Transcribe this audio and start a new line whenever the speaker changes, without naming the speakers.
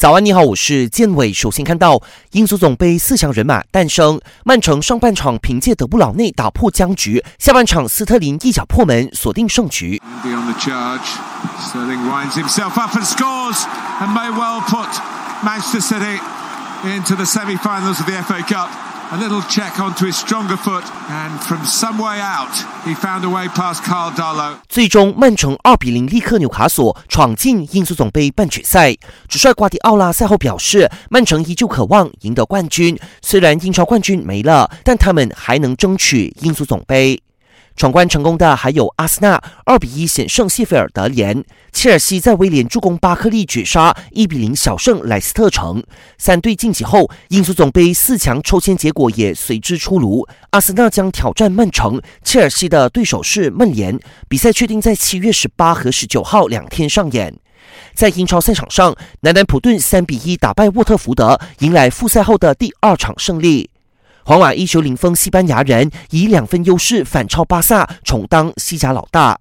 早安，你好，我是建伟。首先看到英足总杯四强人马诞生，曼城上半场凭借德布劳内打破僵局，下半场斯特林一脚破门锁定胜局。
A little check onto his stronger foot, and from some way out, he found a way past Carl Darlow.
最终，曼城二比零力克纽卡索，闯进英足总杯半决赛。主帅瓜迪奥拉赛后表示，曼城依旧渴望赢得冠军，虽然英超冠军没了，但他们还能争取英足总杯。闯关成功的还有阿森纳，二比一险胜谢菲尔德联；切尔西在威廉助攻巴克利绝杀，一比零小胜莱斯特城。三队晋级后，英足总杯四强抽签结果也随之出炉。阿森纳将挑战曼城，切尔西的对手是曼联。比赛确定在七月十八和十九号两天上演。在英超赛场上，南南普顿三比一打败沃特福德，迎来复赛后的第二场胜利。皇马一球零封西班牙人，以两分优势反超巴萨，重当西甲老大。